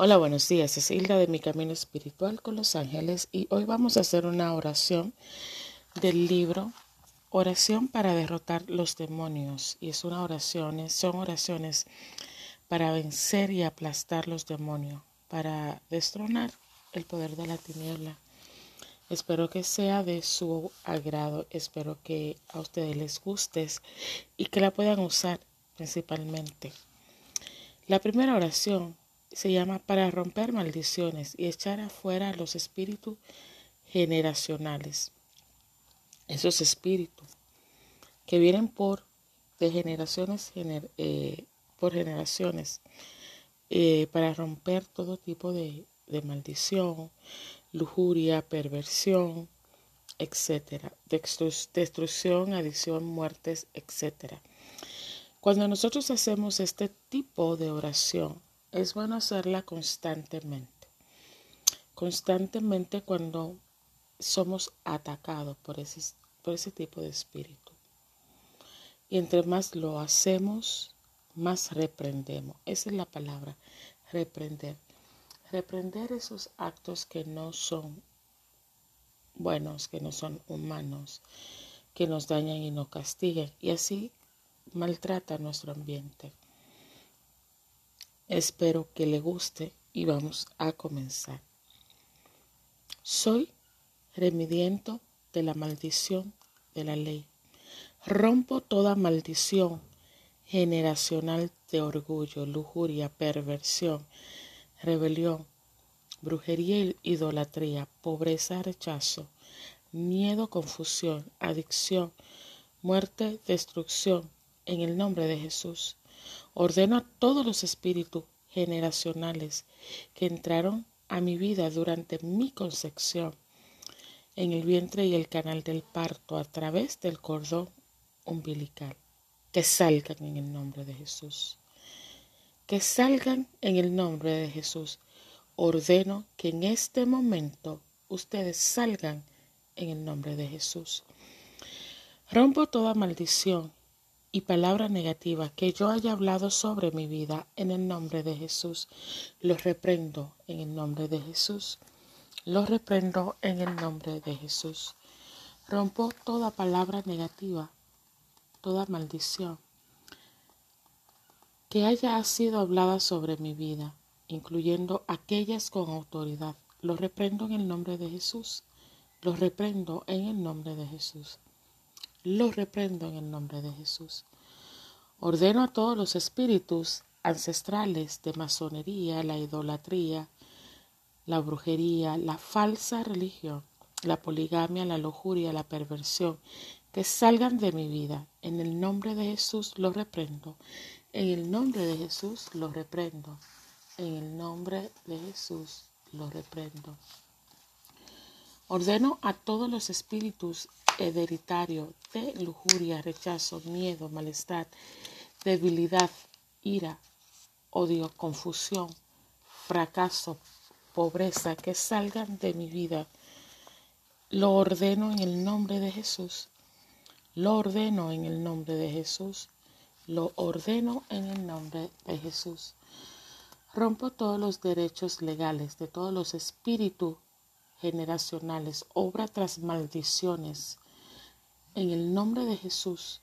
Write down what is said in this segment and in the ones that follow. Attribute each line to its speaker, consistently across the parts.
Speaker 1: Hola, buenos días. Es Hilda de Mi Camino Espiritual con los Ángeles y hoy vamos a hacer una oración del libro Oración para derrotar los demonios. Y es una oración, son oraciones para vencer y aplastar los demonios, para destronar el poder de la tiniebla. Espero que sea de su agrado, espero que a ustedes les guste y que la puedan usar principalmente. La primera oración se llama para romper maldiciones y echar afuera los espíritus generacionales. Esos espíritus que vienen por de generaciones eh, por generaciones eh, para romper todo tipo de, maldición, lujuria, perversión, etcétera, destrucción, adicción, muertes, etcétera. Cuando nosotros hacemos este tipo de oración, es bueno hacerla constantemente. Constantemente cuando somos atacados por ese, por ese tipo de espíritu. Y entre más lo hacemos, más reprendemos. Esa es la palabra, reprender. Reprender esos actos que no son buenos, que no son humanos, que nos dañan y nos castigan. Y así maltrata nuestro ambiente. Espero que le guste y vamos a comenzar. Soy remidiento de la maldición de la ley. Rompo toda maldición generacional de orgullo, lujuria, perversión, rebelión, brujería e idolatría, pobreza, rechazo, miedo, confusión, adicción, muerte, destrucción, en el nombre de Jesús. Ordeno a todos los espíritus generacionales que entraron a mi vida durante mi concepción en el vientre y el canal del parto a través del cordón umbilical, que salgan en el nombre de Jesús. Que salgan en el nombre de Jesús. Ordeno que en este momento ustedes salgan en el nombre de Jesús. Rompo toda maldición y palabra negativa que yo haya hablado sobre mi vida en el nombre de Jesús. Los reprendo en el nombre de Jesús. Los reprendo en el nombre de Jesús. Rompo toda palabra negativa, toda maldición que haya sido hablada sobre mi vida, incluyendo aquellas con autoridad. Los reprendo en el nombre de Jesús. Los reprendo en el nombre de Jesús. Los reprendo en el nombre de Jesús. Ordeno a todos los espíritus ancestrales de masonería, la idolatría, la brujería, la falsa religión, la poligamia, la lujuria, la perversión, que salgan de mi vida. En el nombre de Jesús los reprendo. En el nombre de Jesús los reprendo. En el nombre de Jesús los reprendo. Ordeno a todos los espíritus hereditarios de lujuria, rechazo, miedo, malestar, debilidad, ira, odio, confusión, fracaso, pobreza, que salgan de mi vida. Lo ordeno en el nombre de Jesús. Lo ordeno en el nombre de Jesús. Lo ordeno en el nombre de Jesús. Rompo todos los derechos legales de todos los espíritus generacionales, obra tras maldiciones. En el nombre de Jesús,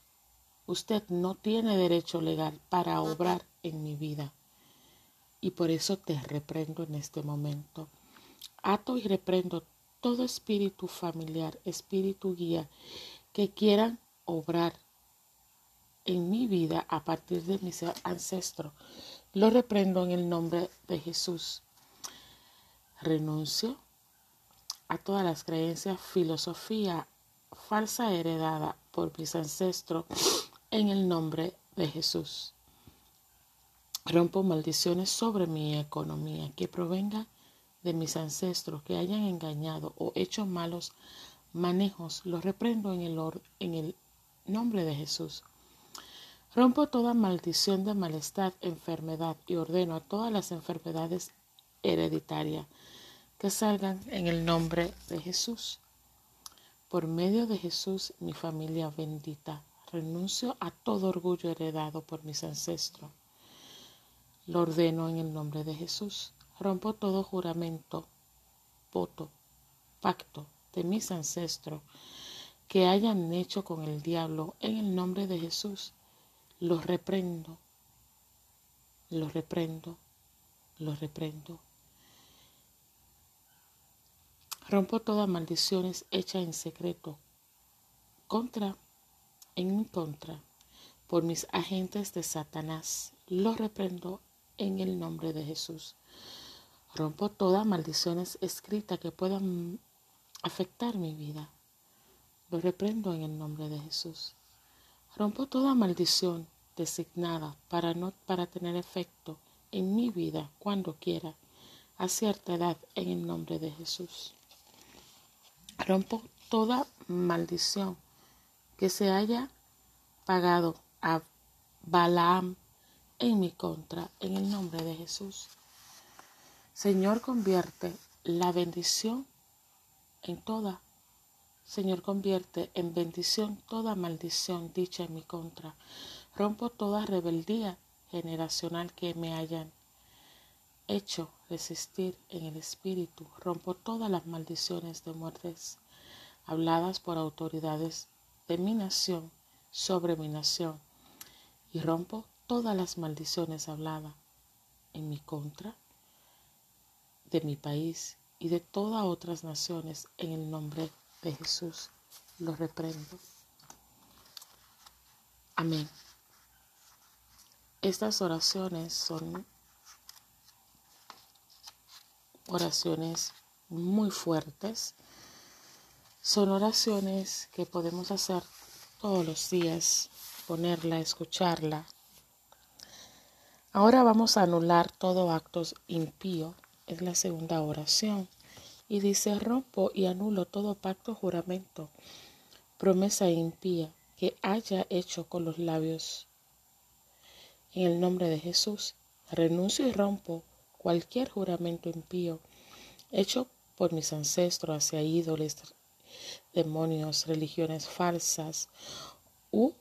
Speaker 1: usted no tiene derecho legal para obrar en mi vida. Y por eso te reprendo en este momento. Ato y reprendo todo espíritu familiar, espíritu guía, que quieran obrar en mi vida a partir de mis ancestros. Lo reprendo en el nombre de Jesús. Renuncio a todas las creencias, filosofía falsa heredada por mis ancestros en el nombre de Jesús. Rompo maldiciones sobre mi economía que provenga de mis ancestros que hayan engañado o hecho malos manejos. Los reprendo en el, en el nombre de Jesús. Rompo toda maldición de malestar, enfermedad y ordeno a todas las enfermedades hereditarias que salgan en el nombre de Jesús. Por medio de Jesús, mi familia bendita, renuncio a todo orgullo heredado por mis ancestros. Lo ordeno en el nombre de Jesús. rompo todo juramento, voto, pacto de mis ancestros que hayan hecho con el diablo en el nombre de Jesús. Los reprendo, los reprendo, los reprendo. Rompo todas maldiciones hechas en secreto contra, en mi contra, por mis agentes de Satanás. Los reprendo en el nombre de Jesús. Rompo todas maldiciones escritas que puedan afectar mi vida. Lo reprendo en el nombre de Jesús. Rompo toda maldición designada para no para tener efecto en mi vida cuando quiera a cierta edad en el nombre de Jesús. Rompo toda maldición que se haya pagado a Balaam en mi contra en el nombre de Jesús. Señor, convierte la bendición en toda. Señor, convierte en bendición toda maldición dicha en mi contra. Rompo toda rebeldía generacional que me hayan hecho resistir en el espíritu. Rompo todas las maldiciones de muertes habladas por autoridades de mi nación sobre mi nación y rompo todas las maldiciones habladas en mi contra de mi país y de todas otras naciones en el nombre de Jesús. Lo reprendo. Amén. Estas oraciones son oraciones muy fuertes. Son oraciones que podemos hacer todos los días, ponerla, escucharla. Ahora vamos a anular todo acto impío. Es la segunda oración. Y dice, rompo y anulo todo pacto, juramento, promesa impía que haya hecho con los labios. En el nombre de Jesús, renuncio y rompo cualquier juramento impío hecho por mis ancestros hacia ídolos, demonios, religiones falsas u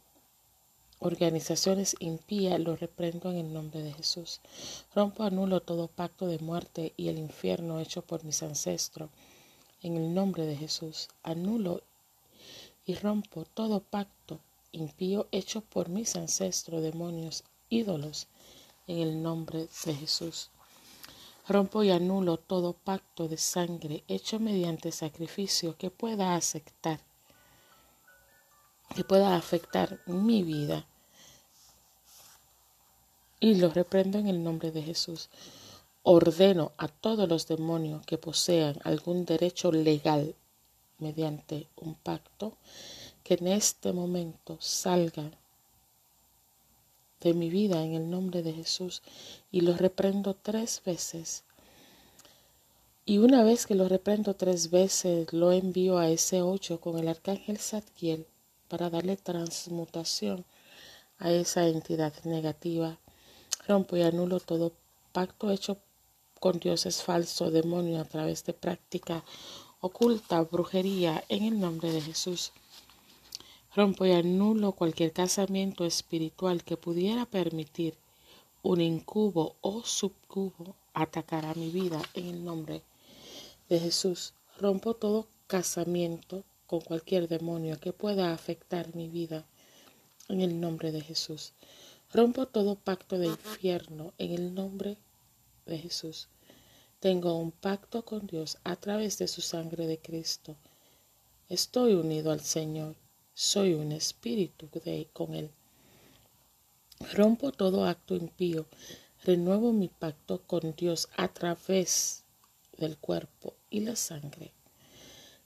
Speaker 1: organizaciones impías, lo reprendo en el nombre de Jesús. Rompo anulo todo pacto de muerte y el infierno hecho por mis ancestros. En el nombre de Jesús, anulo y rompo todo pacto impío hecho por mis ancestros, demonios, ídolos, en el nombre de Jesús. Rompo y anulo todo pacto de sangre hecho mediante sacrificio que pueda aceptar, que pueda afectar mi vida. Y lo reprendo en el nombre de Jesús. Ordeno a todos los demonios que posean algún derecho legal mediante un pacto que en este momento salgan de mi vida en el nombre de Jesús y lo reprendo tres veces. Y una vez que lo reprendo tres veces, lo envío a ese ocho con el arcángel Zadkiel para darle transmutación a esa entidad negativa. Rompo y anulo todo pacto hecho con dioses falsos, demonio a través de práctica oculta, brujería, en el nombre de Jesús. Rompo y anulo cualquier casamiento espiritual que pudiera permitir un incubo o subcubo atacar a mi vida en el nombre de Jesús. Rompo todo casamiento con cualquier demonio que pueda afectar mi vida en el nombre de Jesús. Rompo todo pacto de infierno en el nombre de Jesús. Tengo un pacto con Dios a través de su sangre de Cristo. Estoy unido al Señor soy un espíritu de, con Él. Rompo todo acto impío, renuevo mi pacto con Dios a través del cuerpo y la sangre.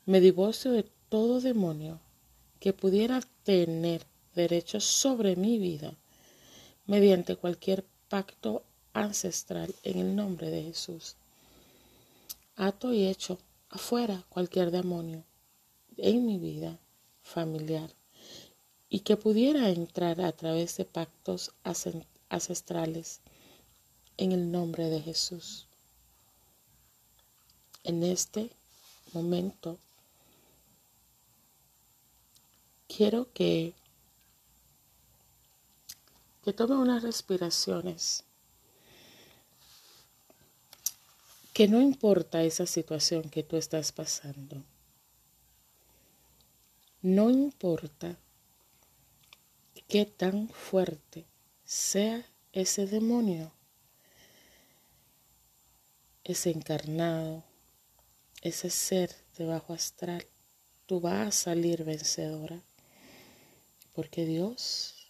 Speaker 1: Me divorcio de todo demonio que pudiera tener derechos sobre mi vida mediante cualquier pacto ancestral en el nombre de Jesús. Ato y hecho afuera cualquier demonio en mi vida familiar y que pudiera entrar a través de pactos ancestrales en el nombre de Jesús. En este momento quiero que, que tome unas respiraciones que no importa esa situación que tú estás pasando, no importa qué tan fuerte sea ese demonio, ese encarnado, ese ser de bajo astral, tú vas a salir vencedora, porque Dios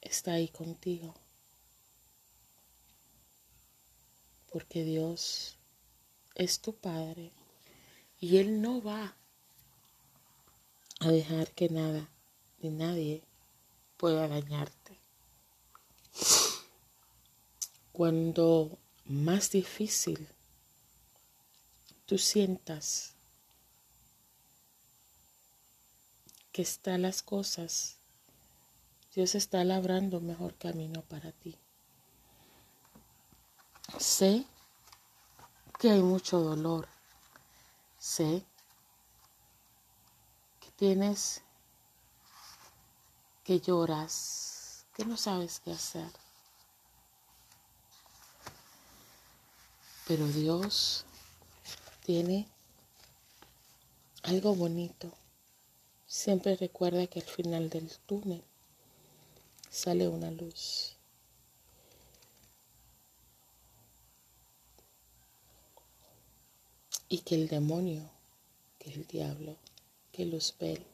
Speaker 1: está ahí contigo. porque Dios es tu Padre y Él no va a dejar que nada ni nadie pueda dañarte. Cuando más difícil tú sientas que están las cosas, Dios está labrando mejor camino para ti. Sé que hay mucho dolor. Sé tienes, que lloras, que no sabes qué hacer. Pero Dios tiene algo bonito. Siempre recuerda que al final del túnel sale una luz. y que el demonio, que el diablo, que Luzbel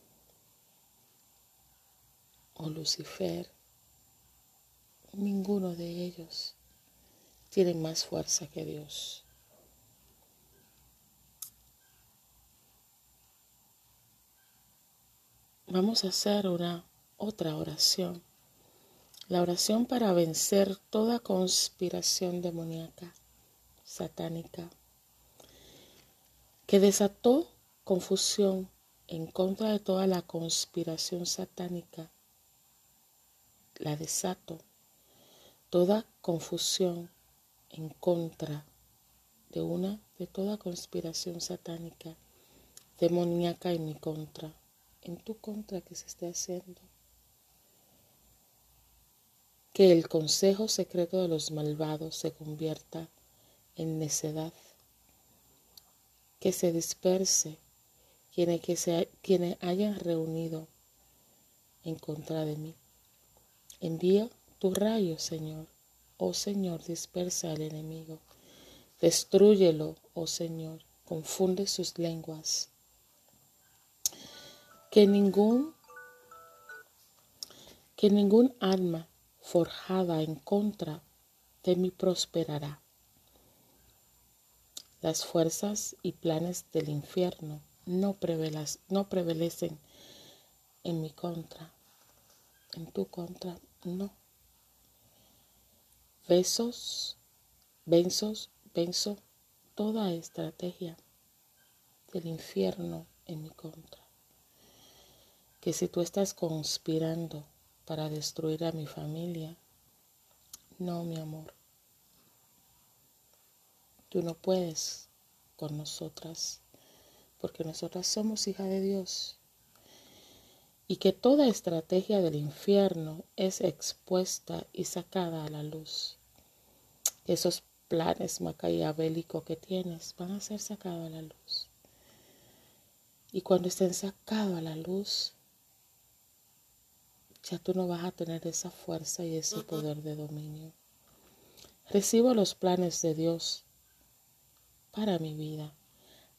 Speaker 1: o Lucifer, ninguno de ellos tiene más fuerza que Dios. Vamos a hacer una otra oración. La oración para vencer toda conspiración demoníaca, satánica, que desató confusión en contra de toda la conspiración satánica. La desato toda confusión en contra de una de toda conspiración satánica demoníaca en mi contra, en tu contra que se esté haciendo. Que el consejo secreto de los malvados se convierta en necedad que se disperse quienes, que se, quienes hayan reunido en contra de mí. Envía tu rayo, Señor. Oh Señor, dispersa al enemigo. Destrúyelo, oh Señor. Confunde sus lenguas. Que ningún que ningún alma forjada en contra de mí prosperará las fuerzas y planes del infierno no, no prevalecen en mi contra, en tu contra, no. Besos, benzos, venzo toda estrategia del infierno en mi contra. Que si tú estás conspirando para destruir a mi familia, no, mi amor. Tú no puedes con nosotras, porque nosotras somos hija de Dios. Y que toda estrategia del infierno es expuesta y sacada a la luz. Esos planes maquiavélicos que tienes van a ser sacados a la luz. Y cuando estén sacados a la luz, ya tú no vas a tener esa fuerza y ese poder de dominio. Recibo los planes de Dios para mi vida,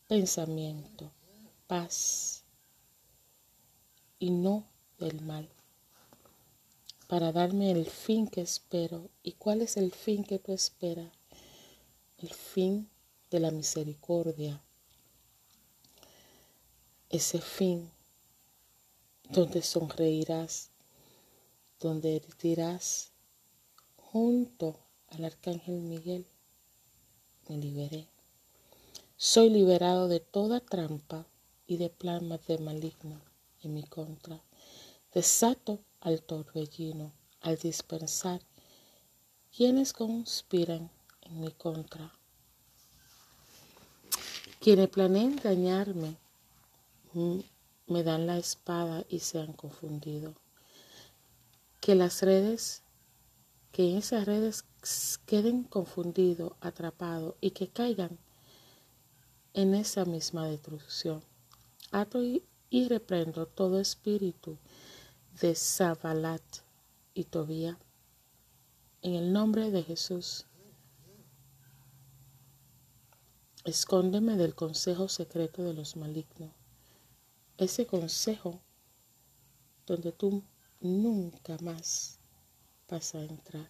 Speaker 1: pensamiento, paz y no del mal, para darme el fin que espero. ¿Y cuál es el fin que tú esperas? El fin de la misericordia. Ese fin donde sonreirás, donde dirás junto al arcángel Miguel, me liberé. Soy liberado de toda trampa y de plamas de maligno en mi contra. Desato al torbellino al dispensar quienes conspiran en mi contra. Quienes planean dañarme mm, me dan la espada y se han confundido. Que las redes, que esas redes queden confundidos, atrapados y que caigan en esa misma destrucción. Ato y, reprendo todo espíritu de Zabalat y Tobía en el nombre de Jesús. Escóndeme del consejo secreto de los malignos. Ese consejo donde tú nunca más vas a entrar.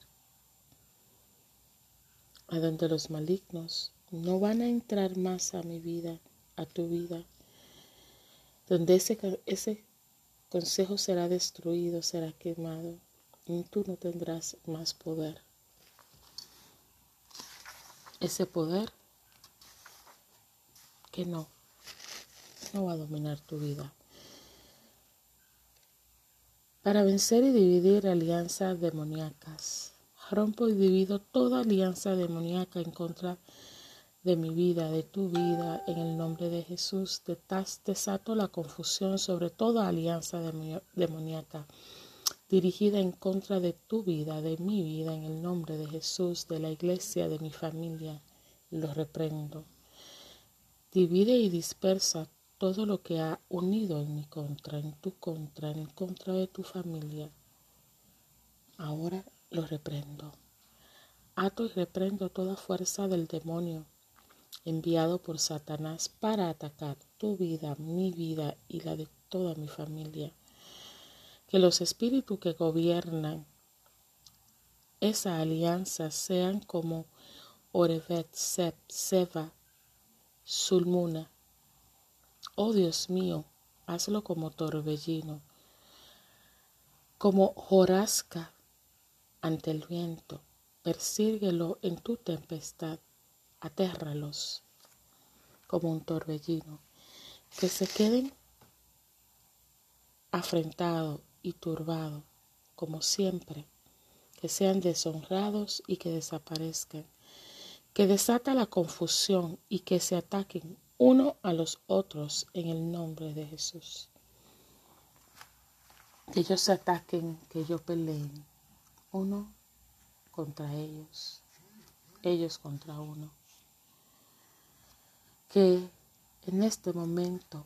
Speaker 1: A donde los malignos no van a entrar más a mi vida, a tu vida. Donde ese, ese consejo será destruido, será quemado. Y tú no tendrás más poder. Ese poder que no, no va a dominar tu vida. Para vencer y dividir alianzas demoníacas, rompo y divido toda alianza demoníaca en contra de mi vida, de tu vida, en el nombre de Jesús. Desato la confusión sobre toda alianza demoníaca dirigida en contra de tu vida, de mi vida, en el nombre de Jesús, de la iglesia, de mi familia. Lo reprendo. Divide y dispersa todo lo que ha unido en mi contra, en tu contra, en contra de tu familia. Ahora lo reprendo. Ato y reprendo toda fuerza del demonio enviado por Satanás para atacar tu vida, mi vida y la de toda mi familia. Que los espíritus que gobiernan esa alianza sean como Orevet, Seb, Seba, Sulmuna. Oh Dios mío, hazlo como torbellino, como jorasca ante el viento. Persíguelo en tu tempestad, atérralos como un torbellino, que se queden afrentados y turbados, como siempre, que sean deshonrados y que desaparezcan que desata la confusión y que se ataquen uno a los otros en el nombre de Jesús. Que ellos se ataquen, que ellos peleen uno contra ellos, ellos contra uno. Que en este momento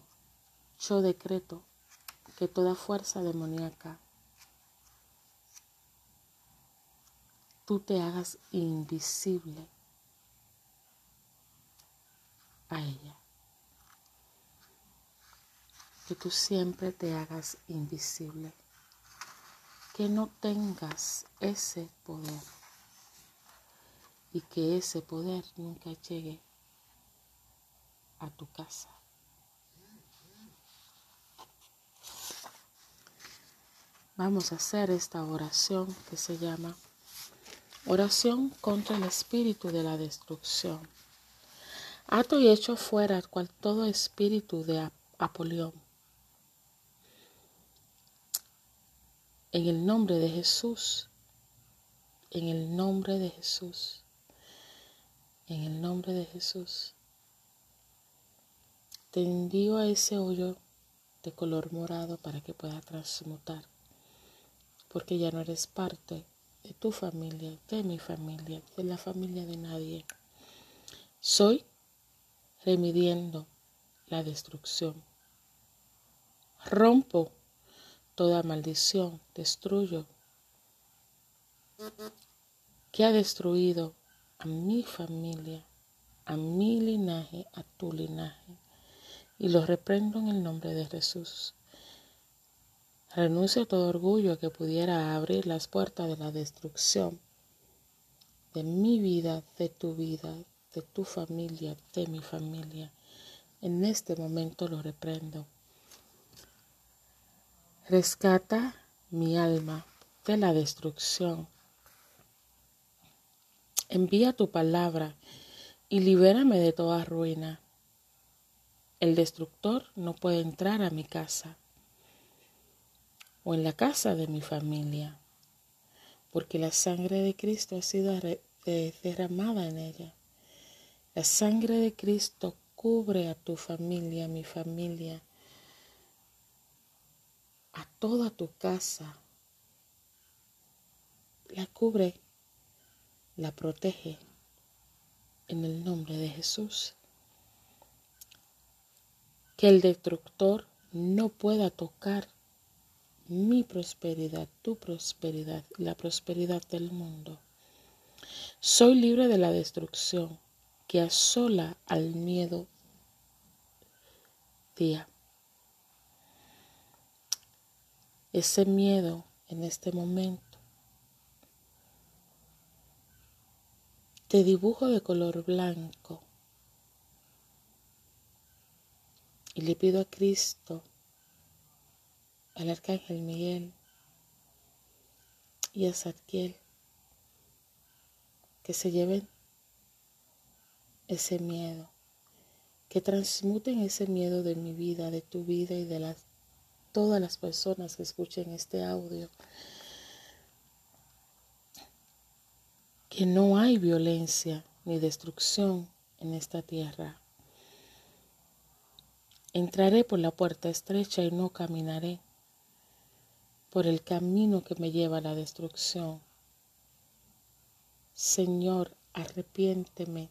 Speaker 1: yo decreto que toda fuerza demoníaca tú te hagas invisible a ella. Que tú siempre te hagas invisible. Que no tengas ese poder. Y que ese poder nunca llegue a tu casa. Vamos a hacer esta oración que se llama oración contra el espíritu de la destrucción. Ato y echo fuera cual todo espíritu de Apolión. En el nombre de Jesús, en el nombre de Jesús, en el nombre de Jesús, te envío a ese hoyo de color morado para que pueda transmutar, porque ya no eres parte de tu familia, de mi familia, de la familia de nadie. Soy remidiendo la destrucción. Rompo toda maldición, destruyo que ha destruido a mi familia, a mi linaje, a tu linaje, y lo reprendo en el nombre de Jesús. Renuncio a todo orgullo que pudiera abrir las puertas de la destrucción de mi vida, de tu vida, de tu familia, de mi familia. En este momento lo reprendo. Rescata mi alma de la destrucción. Envía tu palabra y libérame de toda ruina. El destructor no puede entrar a mi casa o en la casa de mi familia, porque la sangre de Cristo ha sido derramada en ella. La sangre de Cristo cubre a tu familia, a mi familia, a toda tu casa. La cubre la protege en el nombre de Jesús. Que el destructor no pueda tocar mi prosperidad, tu prosperidad, la prosperidad del mundo. Soy libre de la destrucción que asola al miedo día. Ese miedo en este momento te dibujo de color blanco y le pido a Cristo, al Arcángel Miguel y a Zadkiel que se lleven ese miedo, que transmuten ese miedo de mi vida, de tu vida y de todas las personas que escuchen este audio. Que no hay violencia ni destrucción en esta tierra. Entraré por la puerta estrecha y no caminaré por el camino que me lleva a la destrucción Señor, arrepiénteme.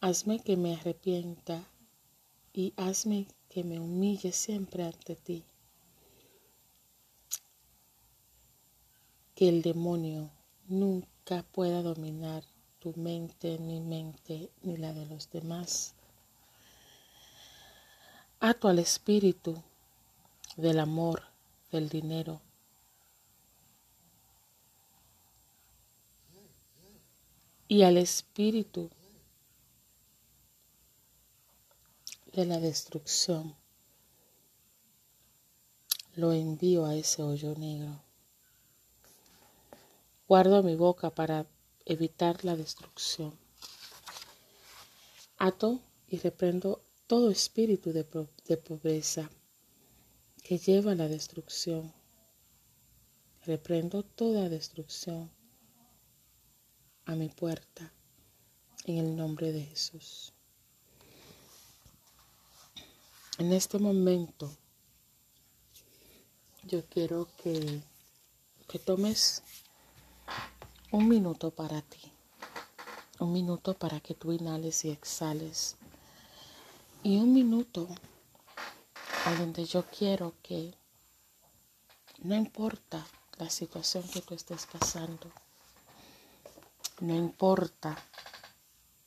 Speaker 1: Hazme que me arrepienta y hazme que me humille siempre ante ti. Que el demonio nunca pueda dominar tu mente, mi mente, ni la de los demás. Ato al espíritu del amor, del dinero, y al espíritu de la destrucción lo envío a ese hoyo negro. Guardo mi boca para evitar la destrucción. Ato y reprendo todo espíritu de, de pobreza que lleva a la destrucción. Reprendo toda destrucción a mi puerta en el nombre de Jesús. En este momento yo quiero que, que tomes un minuto para ti, un minuto para que tú inhales y exhales y un minuto a donde yo quiero que no importa la situación que tú estés pasando, no importa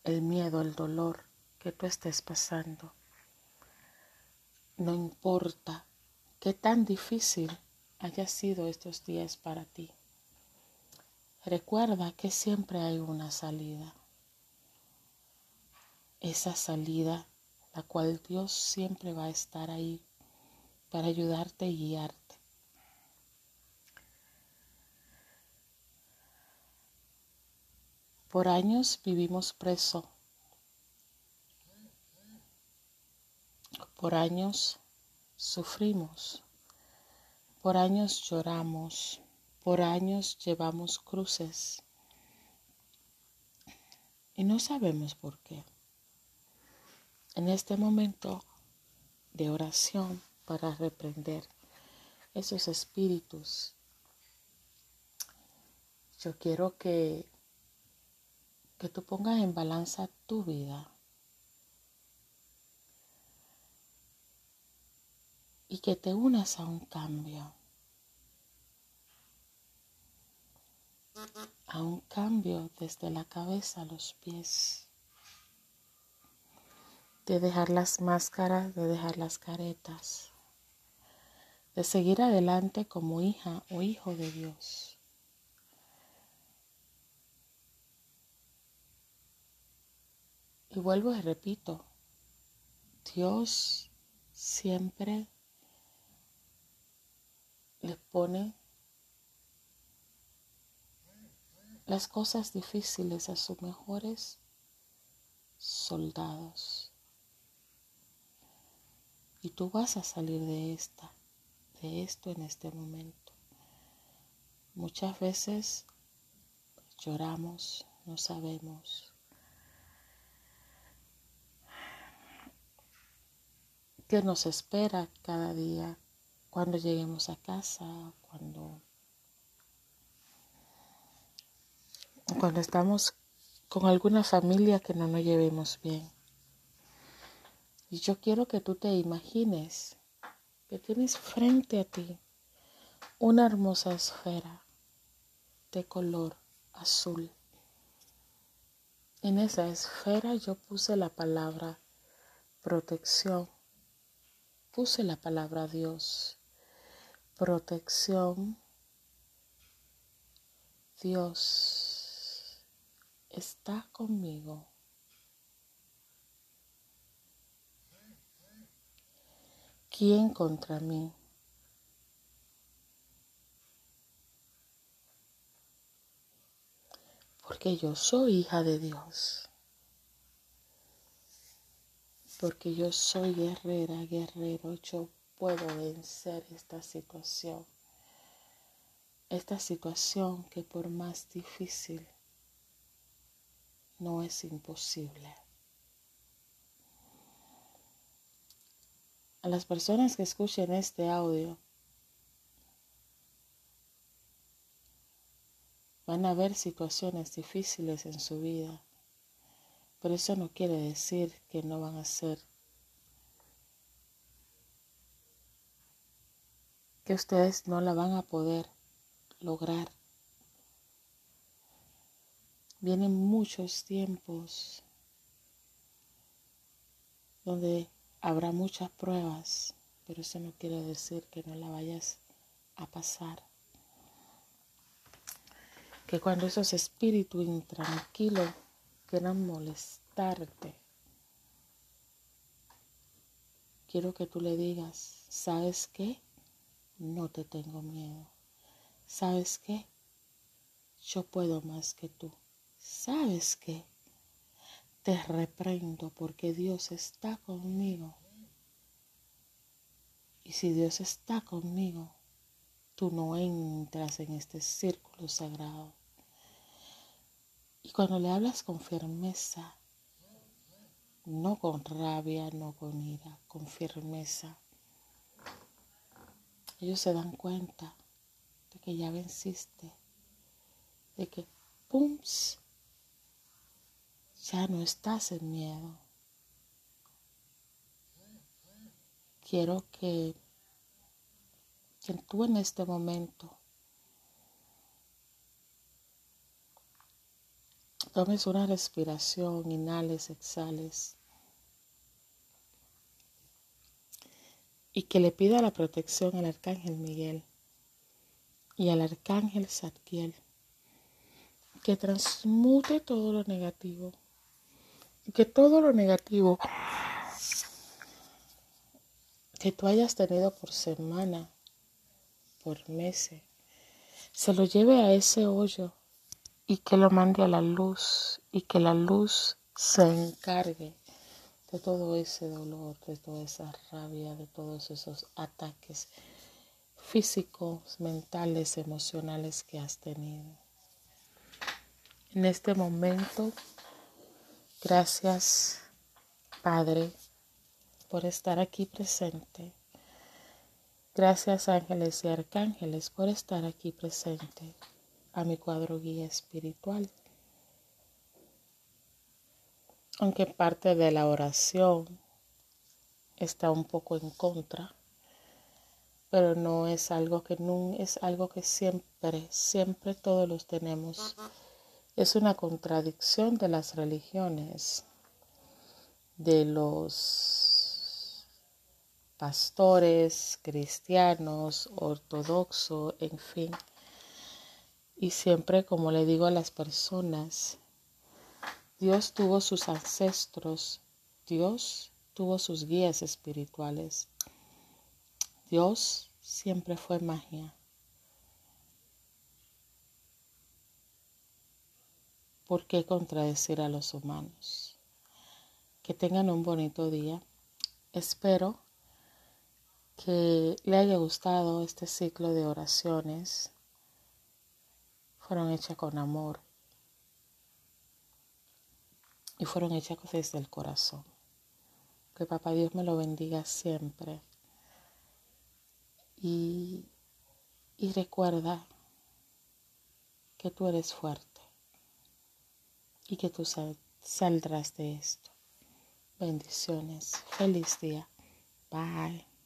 Speaker 1: el miedo, el dolor que tú estés pasando. No importa qué tan difícil haya sido estos días para ti. Recuerda que siempre hay una salida. Esa salida, la cual Dios siempre va a estar ahí para ayudarte y guiarte. Por años vivimos preso. Por años sufrimos. Por años lloramos. Por años llevamos cruces. Y no sabemos por qué. En este momento de oración para reprender esos espíritus, yo quiero que que tú pongas en balanza tu vida. Y que te unas a un cambio, a un cambio desde la cabeza a los pies, de dejar las máscaras, de dejar las caretas, de seguir adelante como hija o hijo de Dios. Y vuelvo y repito, Dios siempre le pone las cosas difíciles a sus mejores soldados. Y tú vas a salir de esta, de esto en este momento. Muchas veces lloramos, no sabemos que nos espera cada día cuando lleguemos a casa, cuando cuando estamos con alguna familia que no nos llevemos bien. Y yo quiero que tú te imagines que tienes frente a ti una hermosa esfera de color azul. En esa esfera yo puse la palabra protección, puse la palabra Dios, protección, Dios está conmigo. ¿Quién contra mí? Porque yo soy hija de Dios. Porque yo soy guerrera, guerrero. Yo puedo vencer esta situación. Esta situación que por más difícil no es imposible. Las personas que escuchen este audio, van a haber situaciones difíciles en su vida, pero eso no quiere decir que no van a ser, que ustedes no la van a poder lograr. Vienen muchos tiempos donde Habrá muchas pruebas, pero eso no quiere decir que no la vayas a pasar. Que cuando esos espíritus intranquilos quieran molestarte, quiero que tú le digas, ¿sabes qué? No te tengo miedo. ¿Sabes qué? Yo puedo más que tú. ¿Sabes qué? Te reprendo porque Dios está conmigo. Y si Dios está conmigo, tú no entras en este círculo sagrado. Y cuando le hablas con firmeza, no con rabia, no con ira, con firmeza, ellos se dan cuenta de que ya venciste, de que, ¡pums!, ya no estás en miedo. Quiero que, que tú en este momento tomes una respiración, inhales, exhales. Y que le pida la protección al arcángel Miguel y al arcángel Zadkiel que transmute todo lo negativo que todo lo negativo que tú hayas tenido por semana, por meses, se lo lleve a ese hoyo y que lo mande a la luz y que la luz se encargue de todo ese dolor, de toda esa rabia, de todos esos ataques físicos, mentales, emocionales que has tenido. En este momento Gracias, Padre, por estar aquí presente. Gracias, ángeles y arcángeles, por estar aquí presente a mi cuadro guía espiritual. Aunque parte de la oración está un poco en contra, pero no es algo que no es algo que siempre, siempre todos los tenemos es una contradicción de las religiones, de los pastores cristianos, ortodoxos, en fin. Y siempre, como le digo a las personas, Dios tuvo sus ancestros, Dios tuvo sus guías espirituales. Dios siempre fue magia. ¿Por qué contradecir a los humanos? Que tengan un bonito día. Espero que le haya gustado este ciclo de oraciones. Fueron hechas con amor y fueron hechas desde el corazón. Que Papá Dios me lo bendiga siempre. Y, y recuerda que tú eres fuerte y que tú saldrás de esto. Bendiciones. Feliz día. Bye.